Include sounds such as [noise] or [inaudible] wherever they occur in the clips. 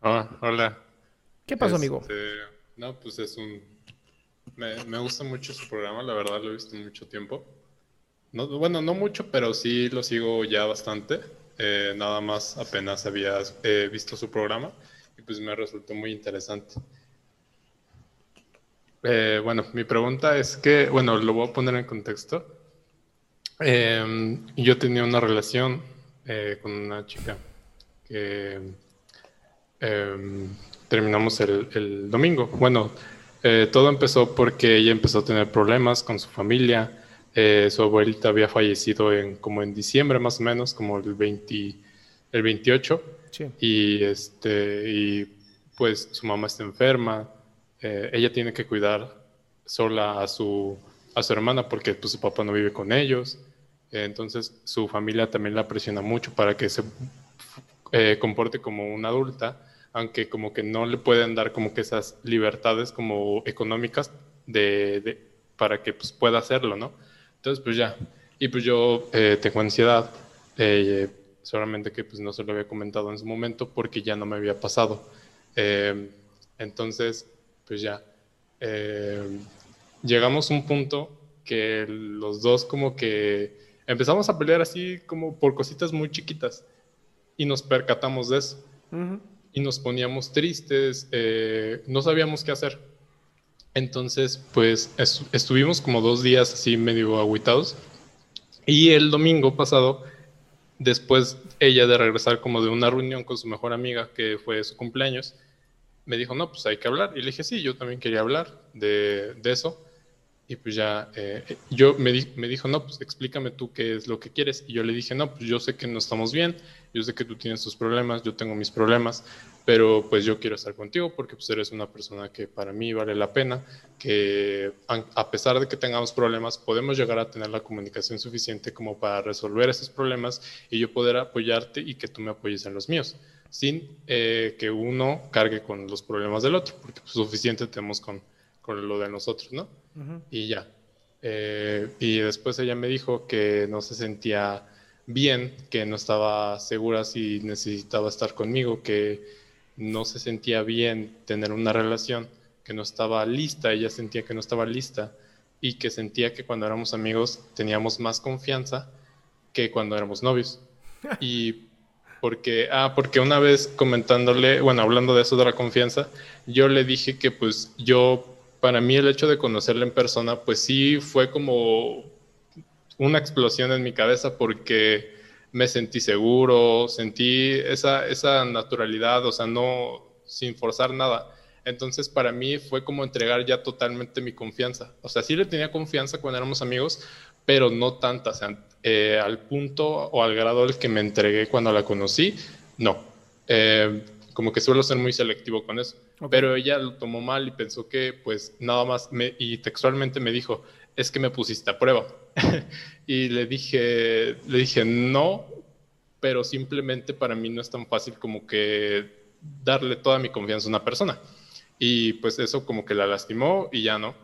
Ah, hola. ¿Qué pasó, amigo? Este, No, pues es un... Me, me gusta mucho su programa, la verdad lo he visto mucho tiempo. No, bueno, no mucho, pero sí lo sigo ya bastante. Eh, nada más apenas había eh, visto su programa y pues me resultó muy interesante. Eh, bueno, mi pregunta es que, bueno, lo voy a poner en contexto. Yo tenía una relación eh, con una chica que eh, terminamos el, el domingo. Bueno, eh, todo empezó porque ella empezó a tener problemas con su familia. Eh, su abuelita había fallecido en, como en diciembre más o menos, como el, 20, el 28. Sí. Y, este, y pues su mamá está enferma. Eh, ella tiene que cuidar sola a su, a su hermana porque pues, su papá no vive con ellos. Entonces su familia también la presiona mucho para que se eh, comporte como una adulta, aunque como que no le pueden dar como que esas libertades como económicas de, de- para que pues, pueda hacerlo, ¿no? Entonces pues ya. Y pues yo eh, tengo ansiedad, eh, solamente que pues no se lo había comentado en su momento porque ya no me había pasado. Eh, entonces pues ya. Eh, llegamos a un punto que los dos como que empezamos a pelear así como por cositas muy chiquitas y nos percatamos de eso Ujú. Y nos poníamos tristes, eh, no sabíamos qué hacer. Entonces, pues es- estuvimos como dos días así medio agüitados y el domingo pasado, después ella de regresar como de una reunión con su mejor amiga, que fue su cumpleaños, me dijo, no, pues hay que hablar. Y le dije, sí, yo también quería hablar de, de eso. Y pues ya, eh, yo me, di- me dijo, no, pues explícame tú qué es lo que quieres. Y yo le dije, no, pues yo sé que no estamos bien, yo sé que tú tienes tus problemas, yo tengo mis problemas, pero pues yo quiero estar contigo porque pues eres una persona que para mí vale la pena, que a, pesar de que tengamos problemas, podemos llegar a tener la comunicación suficiente como para resolver esos problemas y yo poder apoyarte y que tú me apoyes en los míos, sin eh, que uno cargue con los problemas del otro, porque pues, suficiente tenemos con, con lo de nosotros, ¿no? Y ya. Eh, y después ella me dijo que no se sentía bien, que no estaba segura si necesitaba estar conmigo, que no se sentía bien tener una relación, que no estaba lista, ella sentía que no estaba lista y que sentía que cuando éramos amigos teníamos más confianza que cuando éramos novios. [laughs] Y porque, ah, porque una vez comentándole, bueno, hablando de eso de la confianza, yo le dije que pues yo, para mí el hecho de conocerla en persona, pues sí fue como una explosión en mi cabeza porque me sentí seguro, sentí esa, esa naturalidad, o sea, no sin forzar nada. Entonces para mí fue como entregar ya totalmente mi confianza. O sea, sí le tenía confianza cuando éramos amigos, pero no tanta. O sea, eh, al punto o al grado al que me entregué cuando la conocí, no. Eh, como que suelo ser muy selectivo con eso. Pero ella lo tomó mal y pensó que pues nada más, me, y textualmente me dijo, es que me pusiste a prueba. [laughs] y le dije, le dije, no, pero simplemente para mí no es tan fácil como que darle toda mi confianza a una persona. Y pues eso como que la lastimó y ya no.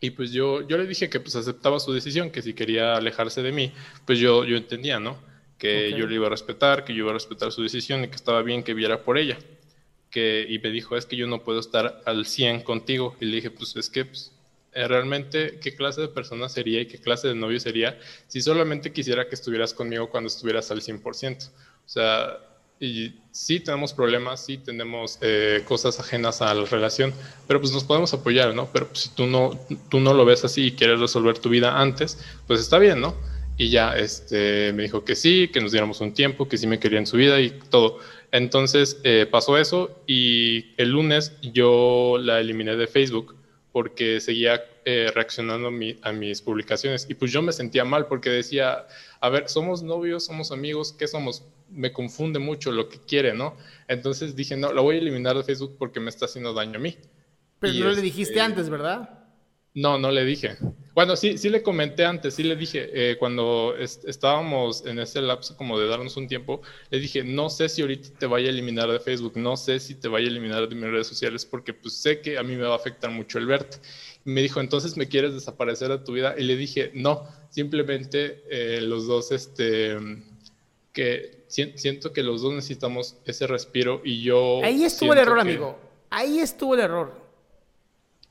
Y pues yo, yo le dije que pues aceptaba su decisión, que si quería alejarse de mí, pues yo, yo entendía, ¿no? Que yo le iba a respetar, que yo iba a respetar su decisión y que estaba bien que viera por ella. Que, y me dijo, es que yo no puedo estar al 100 contigo. Y le dije, pues es que pues, eh, realmente qué clase de persona sería y qué clase de novio sería si solamente quisiera que estuvieras conmigo cuando estuvieras al 100%. O sea, y sí tenemos problemas, sí tenemos eh, cosas ajenas a la relación, pero pues nos podemos apoyar, ¿no? Pero pues, si tú no, tú no lo ves así y quieres resolver tu vida antes, pues está bien, ¿no? Y ya este, me dijo que sí, que nos diéramos un tiempo, que sí me quería en su vida y todo. Entonces eh, pasó eso y el lunes yo la eliminé de Facebook porque seguía eh, reaccionando a, mis publicaciones. Y pues yo me sentía mal porque decía, a ver, somos novios, somos amigos, ¿qué somos? Me confunde mucho lo que quiere, ¿no? Entonces dije, no, lo voy a eliminar de Facebook porque me está haciendo daño a mí. Pero no le dijiste este, antes, ¿verdad? No, no le dije. Bueno, sí, sí le comenté antes, sí le dije, eh, cuando estábamos en ese lapso como de darnos un tiempo, le dije, no sé si ahorita te vaya a eliminar de Facebook, no sé si te vaya a eliminar de mis redes sociales, porque pues sé que a mí me va a afectar mucho el verte. Y me dijo, entonces me quieres desaparecer de tu vida. Y le dije, no, simplemente eh, los dos, este, que siento que los dos necesitamos ese respiro y yo... Ahí estuvo el error, amigo. Ahí estuvo el error.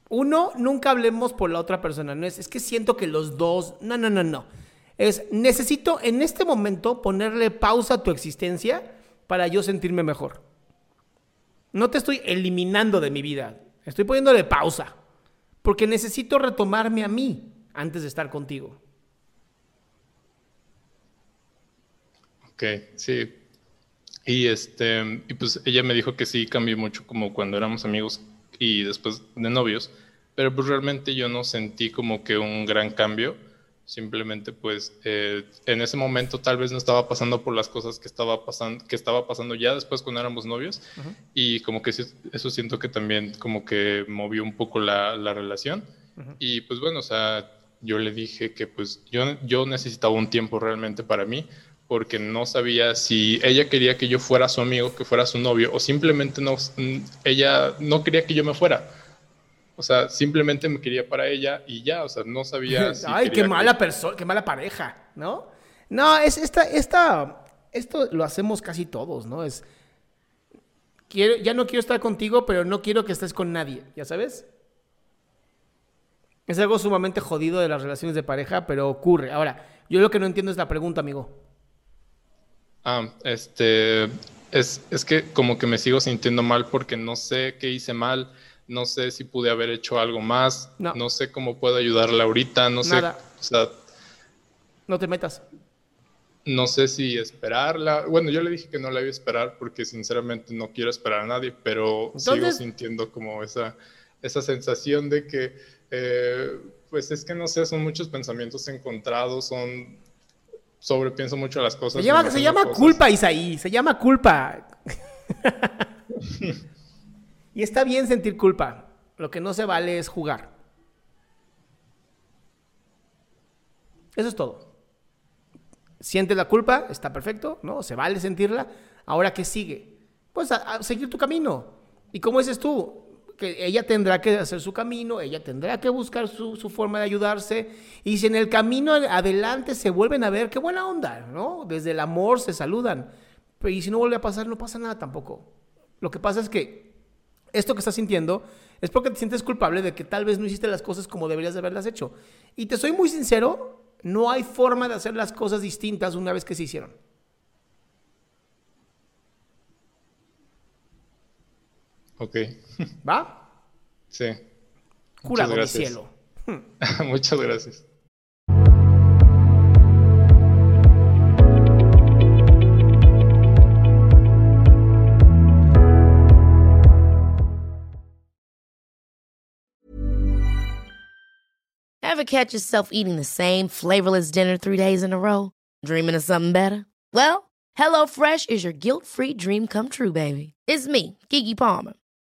Uno, nunca hablemos por la otra persona. No es, es que siento que los dos. No, no, no, no. Es, necesito en este momento ponerle pausa a tu existencia para yo sentirme mejor. No te estoy eliminando de mi vida. Estoy poniéndole pausa. Porque necesito retomarme a mí antes de estar contigo. Ok, sí. Y este, y pues ella me dijo que sí cambió mucho como cuando éramos amigos y después de novios, pero pues realmente yo no sentí como que un gran cambio, simplemente pues eh, en ese momento tal vez no estaba pasando por las cosas que estaba pasando, que estaba pasando ya después cuando éramos novios. Y como que eso siento que también como que movió un poco la, la relación. Y pues bueno, o sea, yo le dije que pues yo, yo necesitaba un tiempo realmente para mí porque no sabía si ella quería que yo fuera su amigo, que fuera su novio, o simplemente no, ella no quería que yo me fuera. O sea, simplemente me quería para ella y ya, o sea, no sabía [laughs] si Ay, qué mala persona, qué mala pareja, ¿no? No, es esta, esta, esto lo hacemos casi todos, ¿no? Es, quiero, ya no quiero estar contigo, pero no quiero que estés con nadie, ¿ya sabes? Es algo sumamente jodido de las relaciones de pareja, pero ocurre. Ahora, yo lo que no entiendo es la pregunta, amigo. Ah, este, es, es que como que me sigo sintiendo mal porque no sé qué hice mal, no sé si pude haber hecho algo más, no, sé cómo puedo ayudarla ahorita, no sé, o sea, no te metas. No sé si esperarla. Bueno, yo le dije que no la iba a esperar porque sinceramente no quiero esperar a nadie, pero sigo sintiendo como esa, esa sensación de que, eh, pues es que no sé, son muchos pensamientos encontrados, son sobrepienso mucho las cosas. Se llama, se llama culpa, Isaí, se llama culpa. [laughs] y está bien sentir culpa. Lo que no se vale es jugar. Eso es todo. Sientes la culpa, está perfecto, ¿no? Se vale sentirla. Ahora, ¿qué sigue? Pues a seguir tu camino. ¿Y cómo dices tú? Ella tendrá que hacer su camino, ella tendrá que buscar su, forma de ayudarse, y si en el camino adelante se vuelven a ver, qué buena onda, ¿no? Desde el amor se saludan, pero y si no vuelve a pasar, no pasa nada tampoco. Lo que pasa es que esto que estás sintiendo es porque te sientes culpable de que tal vez no hiciste las cosas como deberías de haberlas hecho. Y te soy muy sincero, no hay forma de hacer las cosas distintas una vez que se hicieron. Ok. ¿Va? Sí. Curado mi cielo. [laughs] Muchas gracias. Ever catch yourself eating the same flavorless dinner three days in a row? Dreaming of something better? Well, HelloFresh is your guilt-free dream come true, baby. It's me, Kiki Palmer.